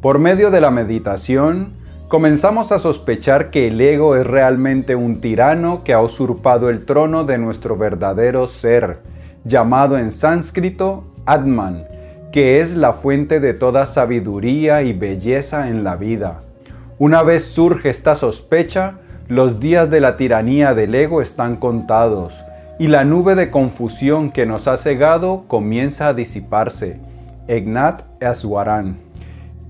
Por medio de la meditación, comenzamos a sospechar que el ego es realmente un tirano que ha usurpado el trono de nuestro verdadero ser, llamado en sánscrito Atman, que es la fuente de toda sabiduría y belleza en la vida. Una vez surge esta sospecha, los días de la tiranía del ego están contados y la nube de confusión que nos ha cegado comienza a disiparse. Ignat Aswaran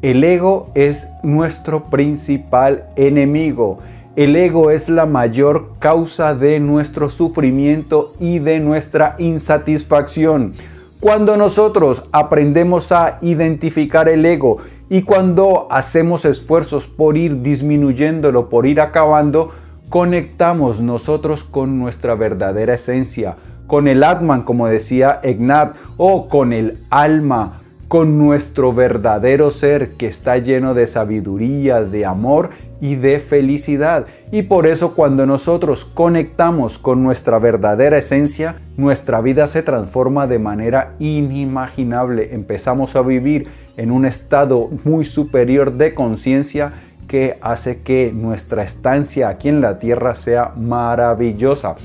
el ego es nuestro principal enemigo. El ego es la mayor causa de nuestro sufrimiento y de nuestra insatisfacción. Cuando nosotros aprendemos a identificar el ego y cuando hacemos esfuerzos por ir disminuyéndolo, por ir acabando, conectamos nosotros con nuestra verdadera esencia, con el Atman, como decía Ignat, o con el alma, con nuestro verdadero ser que está lleno de sabiduría, de amor y de felicidad. Y por eso cuando nosotros conectamos con nuestra verdadera esencia, nuestra vida se transforma de manera inimaginable. Empezamos a vivir en un estado muy superior de conciencia que hace que nuestra estancia aquí en la tierra sea maravillosa.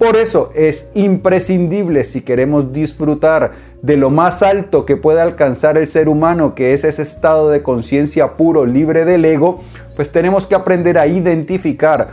Por eso es imprescindible si queremos disfrutar de lo más alto que puede alcanzar el ser humano, que es ese estado de conciencia puro, libre del ego, pues tenemos que aprender a identificar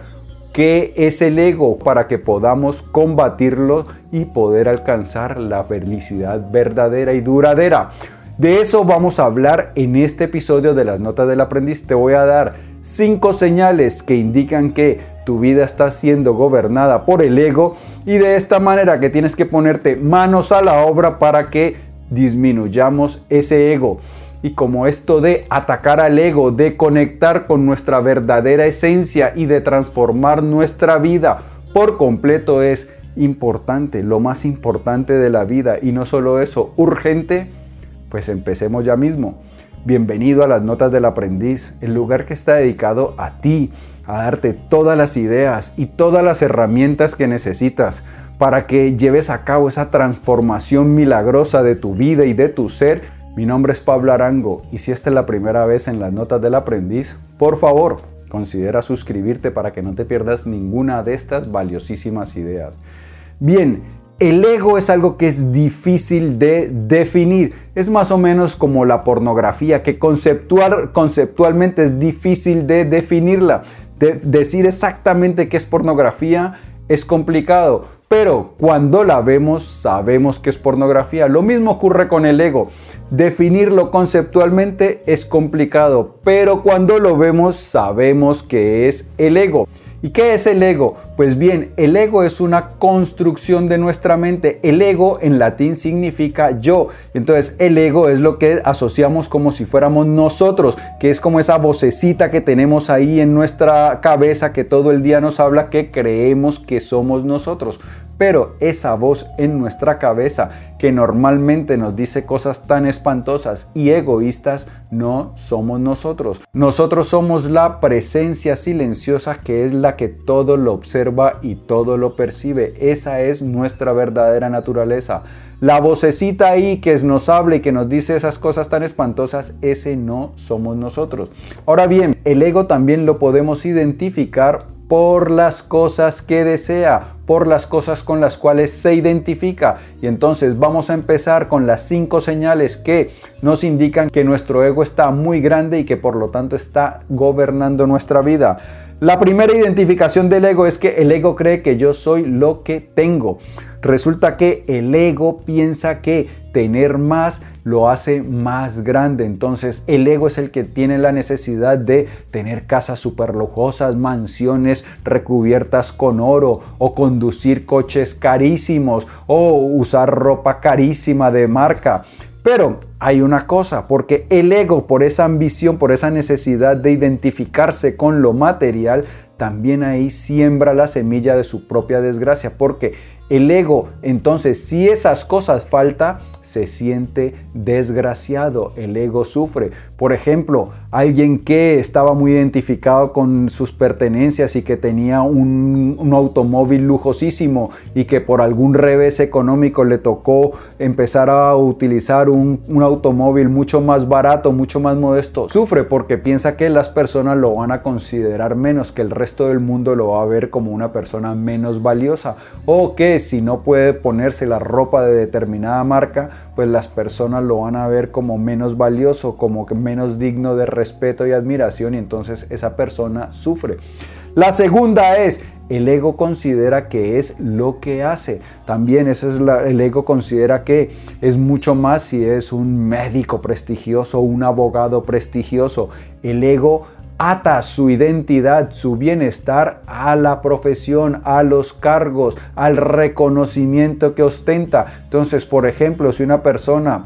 qué es el ego para que podamos combatirlo y poder alcanzar la felicidad verdadera y duradera. De eso vamos a hablar en este episodio de las notas del aprendiz. Te voy a dar cinco señales que indican que tu vida está siendo gobernada por el ego y de esta manera que tienes que ponerte manos a la obra para que disminuyamos ese ego. Y como esto de atacar al ego, de conectar con nuestra verdadera esencia y de transformar nuestra vida por completo es importante, lo más importante de la vida y no solo eso, urgente, pues empecemos ya mismo. Bienvenido a las Notas del Aprendiz, el lugar que está dedicado a ti, a darte todas las ideas y todas las herramientas que necesitas para que lleves a cabo esa transformación milagrosa de tu vida y de tu ser. Mi nombre es Pablo Arango y si esta es la primera vez en las Notas del Aprendiz, por favor, considera suscribirte para que no te pierdas ninguna de estas valiosísimas ideas. Bien, el ego es algo que es difícil de definir. Es más o menos como la pornografía, que conceptual, conceptualmente es difícil de definirla. De decir exactamente qué es pornografía es complicado, pero cuando la vemos sabemos que es pornografía. Lo mismo ocurre con el ego. Definirlo conceptualmente es complicado, pero cuando lo vemos sabemos que es el ego. ¿Y qué es el ego? Pues bien, el ego es una construcción de nuestra mente. El ego en latín significa yo. Entonces el ego es lo que asociamos como si fuéramos nosotros, que es como esa vocecita que tenemos ahí en nuestra cabeza que todo el día nos habla que creemos que somos nosotros pero esa voz en nuestra cabeza que normalmente nos dice cosas tan espantosas y egoístas no somos nosotros. Nosotros somos la presencia silenciosa que es la que todo lo observa y todo lo percibe. Esa es nuestra verdadera naturaleza. La vocecita ahí que nos habla y que nos dice esas cosas tan espantosas, ese no somos nosotros. Ahora bien, el ego también lo podemos identificar por las cosas que desea, por las cosas con las cuales se identifica. Y entonces vamos a empezar con las cinco señales que nos indican que nuestro ego está muy grande y que por lo tanto está gobernando nuestra vida. La primera identificación del ego es que el ego cree que yo soy lo que tengo. Resulta que el ego piensa que tener más lo hace más grande. Entonces el ego es el que tiene la necesidad de tener casas super lujosas, mansiones recubiertas con oro o conducir coches carísimos o usar ropa carísima de marca. Pero hay una cosa, porque el ego, por esa ambición, por esa necesidad de identificarse con lo material, también ahí siembra la semilla de su propia desgracia, porque el ego, entonces, si esas cosas falta, se siente desgraciado, el ego sufre. Por ejemplo, alguien que estaba muy identificado con sus pertenencias y que tenía un, automóvil lujosísimo y que por algún revés económico le tocó empezar a utilizar un, automóvil mucho más barato, mucho más modesto, sufre porque piensa que las personas lo van a considerar menos, que el resto del mundo lo va a ver como una persona menos valiosa o que si no puede ponerse la ropa de determinada marca, pues las personas lo van a ver como menos valioso, como menos digno de respeto y admiración y entonces esa persona sufre. La segunda es, el ego considera que es lo que hace. También eso es el ego considera que es mucho más si es un médico prestigioso, un abogado prestigioso. El ego ata su identidad, su bienestar a la profesión, a los cargos, al reconocimiento que ostenta. Entonces, por ejemplo, si una persona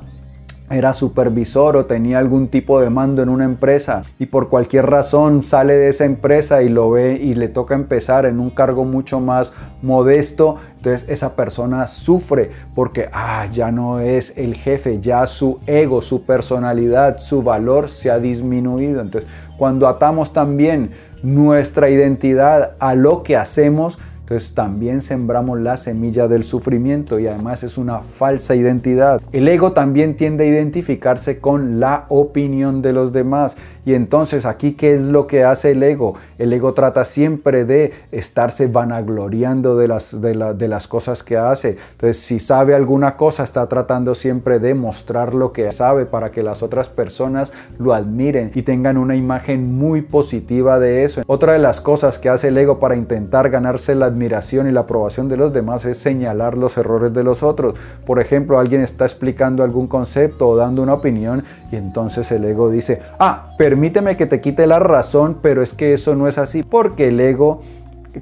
era supervisor o tenía algún tipo de mando en una empresa y por cualquier razón sale de esa empresa y lo ve y le toca empezar en un cargo mucho más modesto, entonces esa persona sufre porque ah, ya no es el jefe, ya su ego, su personalidad, su valor se ha disminuido. Entonces cuando atamos también nuestra identidad a lo que hacemos, entonces también sembramos la semilla del sufrimiento y además es una falsa identidad. El ego también tiende a identificarse con la opinión de los demás. Y entonces aquí, ¿qué es lo que hace el ego? El ego trata siempre de estarse vanagloriando de las, de, de las cosas que hace. Entonces, si sabe alguna cosa, está tratando siempre de mostrar lo que sabe para que las otras personas lo admiren y tengan una imagen muy positiva de eso. Otra de las cosas que hace el ego para intentar ganarse la admiración y la aprobación de los demás es señalar los errores de los otros. Por ejemplo, alguien está explicando algún concepto o dando una opinión y entonces el ego dice, ah, permíteme que te quite la razón, pero es que eso no es así, porque el ego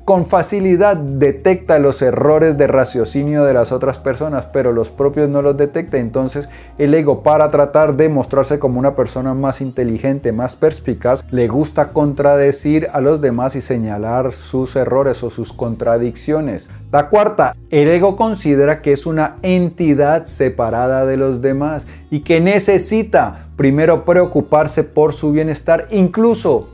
con facilidad detecta los errores de raciocinio de las otras personas, pero los propios no los detecta. Entonces el ego para tratar de mostrarse como una persona más inteligente, más perspicaz, le gusta contradecir a los demás y señalar sus errores o sus contradicciones. La cuarta, el ego considera que es una entidad separada de los demás y que necesita primero preocuparse por su bienestar, incluso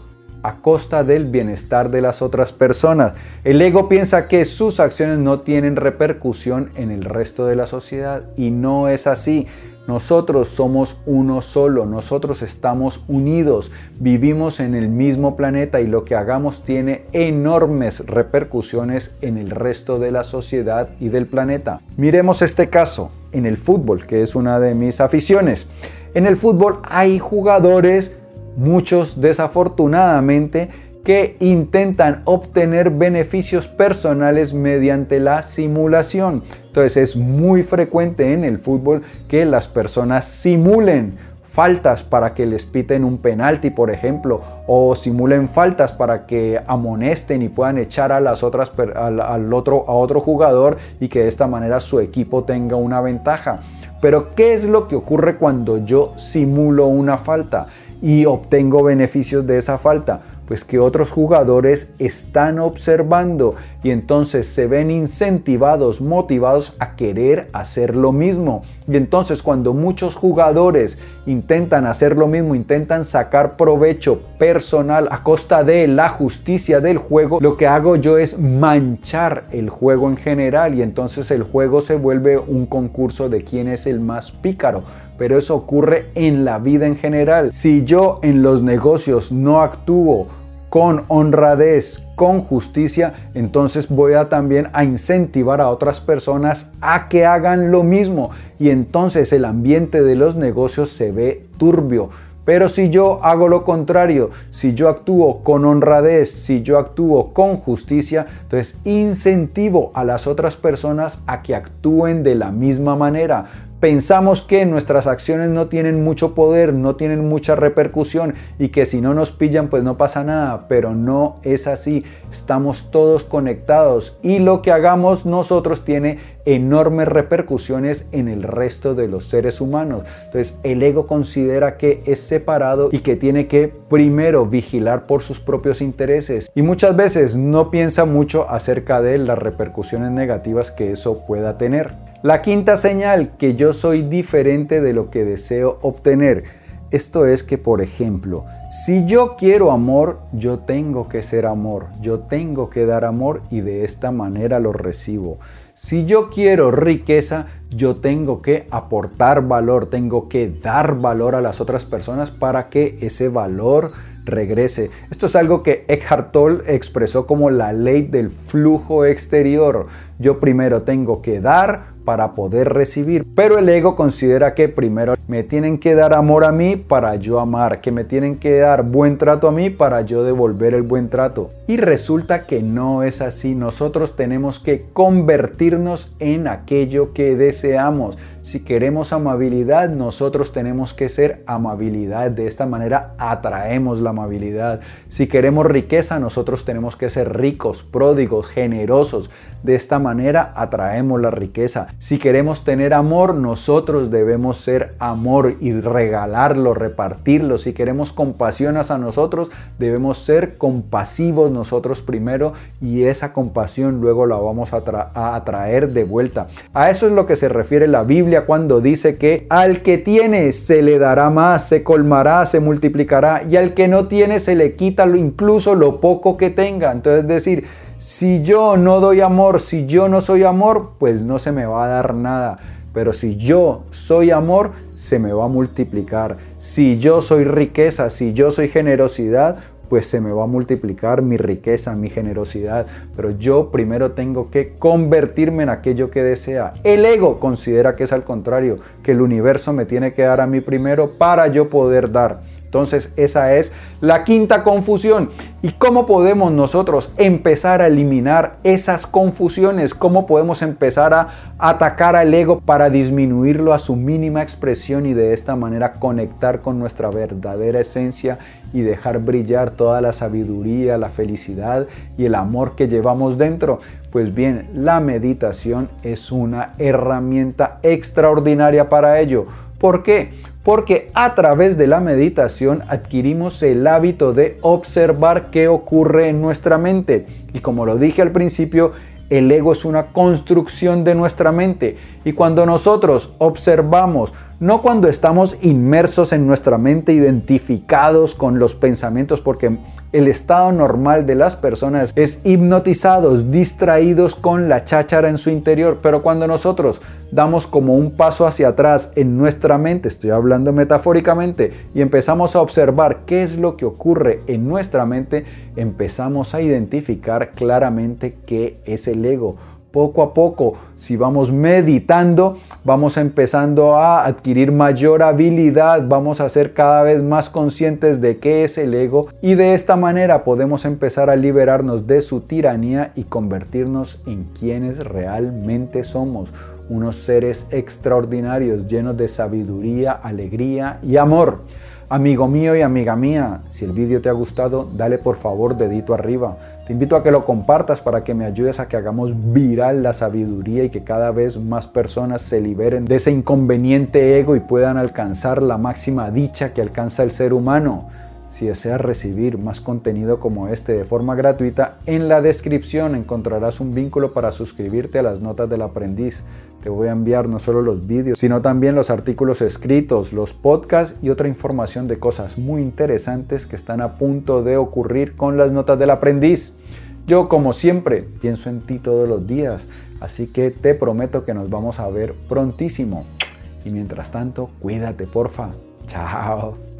a costa del bienestar de las otras personas. El ego piensa que sus acciones no tienen repercusión en el resto de la sociedad y no es así. Nosotros somos uno solo, nosotros estamos unidos, vivimos en el mismo planeta y lo que hagamos tiene enormes repercusiones en el resto de la sociedad y del planeta. Miremos este caso en el fútbol, que es una de mis aficiones. En el fútbol hay jugadores muchos desafortunadamente que intentan obtener beneficios personales mediante la simulación. Entonces es muy frecuente en el fútbol que las personas simulen faltas para que les piten un penalti, por ejemplo, o simulen faltas para que amonesten y puedan echar a las otras al, otro a otro jugador y que de esta manera su equipo tenga una ventaja. Pero ¿qué es lo que ocurre cuando yo simulo una falta? Y obtengo beneficios de esa falta? Pues que otros jugadores están observando y entonces se ven incentivados, motivados a querer hacer lo mismo. Y entonces cuando muchos jugadores intentan hacer lo mismo, intentan sacar provecho personal a costa de la justicia del juego, lo que hago yo es manchar el juego en general y entonces el juego se vuelve un concurso de quién es el más pícaro pero eso ocurre en la vida en general. Si yo en los negocios no actúo con honradez, con justicia, entonces voy a también a incentivar a otras personas a que hagan lo mismo y entonces el ambiente de los negocios se ve turbio. Pero si yo hago lo contrario, si yo actúo con honradez, si yo actúo con justicia, entonces incentivo a las otras personas a que actúen de la misma manera. Pensamos que nuestras acciones no tienen mucho poder, no tienen mucha repercusión y que si no nos pillan pues no pasa nada, pero no es así. Estamos todos conectados y lo que hagamos nosotros tiene enormes repercusiones en el resto de los seres humanos. Entonces el ego considera que es separado y que tiene que primero vigilar por sus propios intereses y muchas veces no piensa mucho acerca de las repercusiones negativas que eso pueda tener. La quinta señal, que yo soy diferente de lo que deseo obtener. Esto es que, por ejemplo, si yo quiero amor, yo tengo que ser amor, yo tengo que dar amor y de esta manera lo recibo. Si yo quiero riqueza, yo tengo que aportar valor, tengo que dar valor a las otras personas para que ese valor regrese. Esto es algo que Eckhart Tolle expresó como la ley del flujo exterior. Yo primero tengo que dar para poder recibir. Pero el ego considera que primero me tienen que dar amor a mí para yo amar, que me tienen que dar buen trato a mí para yo devolver el buen trato. Y resulta que no es así. Nosotros tenemos que convertirnos en aquello que deseamos. Si queremos amabilidad, nosotros tenemos que ser amabilidad. De esta manera atraemos la amabilidad. Si queremos riqueza, nosotros tenemos que ser ricos, pródigos, generosos. De esta manera atraemos la riqueza. Si queremos tener amor, nosotros debemos ser amor y regalarlo, repartirlo. Si queremos compasión hacia nosotros, debemos ser compasivos nosotros primero y esa compasión luego la vamos a, a atraer de vuelta. A eso es lo que se refiere la Biblia cuando dice que al que tiene se le dará más, se colmará, se multiplicará y al que no tiene se le quita incluso lo poco que tenga. Entonces es decir, si yo no doy amor, si yo no soy amor, pues no se me va a dar nada. Pero si yo soy amor, se me va a multiplicar. Si yo soy riqueza, si yo soy generosidad, pues se me va a multiplicar mi riqueza, mi generosidad. Pero yo primero tengo que convertirme en aquello que desea. El ego considera que es al contrario, que el universo me tiene que dar a mí primero para yo poder dar. Entonces esa es la quinta confusión. ¿Y cómo podemos nosotros empezar a eliminar esas confusiones? ¿Cómo podemos empezar a atacar al ego para disminuirlo a su mínima expresión y de esta manera conectar con nuestra verdadera esencia y dejar brillar toda la sabiduría, la felicidad y el amor que llevamos dentro? Pues bien, la meditación es una herramienta extraordinaria para ello. ¿Por qué? Porque a través de la meditación adquirimos el hábito de observar qué ocurre en nuestra mente. Y como lo dije al principio, el ego es una construcción de nuestra mente. Y cuando nosotros observamos, no cuando estamos inmersos en nuestra mente, identificados con los pensamientos, porque el estado normal de las personas es hipnotizados, distraídos con la cháchara en su interior. Pero cuando nosotros damos como un paso hacia atrás en nuestra mente, estoy hablando metafóricamente, y empezamos a observar qué es lo que ocurre en nuestra mente, empezamos a identificar claramente qué es el ego poco a poco, si vamos meditando, vamos empezando a adquirir mayor habilidad, vamos a ser cada vez más conscientes de qué es el ego y de esta manera podemos empezar a liberarnos de su tiranía y convertirnos en quienes realmente somos, unos seres extraordinarios llenos de sabiduría, alegría y amor. Amigo mío y amiga mía, si el vídeo te ha gustado, dale por favor dedito arriba. Te invito a que lo compartas para que me ayudes a que hagamos viral la sabiduría y que cada vez más personas se liberen de ese inconveniente ego y puedan alcanzar la máxima dicha que alcanza el ser humano. Si deseas recibir más contenido como este de forma gratuita, en la descripción encontrarás un vínculo para suscribirte a las notas del aprendiz. Te voy a enviar no solo los vídeos, sino también los artículos escritos, los podcasts y otra información de cosas muy interesantes que están a punto de ocurrir con las notas del aprendiz. Yo, como siempre, pienso en ti todos los días, así que te prometo que nos vamos a ver prontísimo. Y mientras tanto, cuídate, porfa. Chao.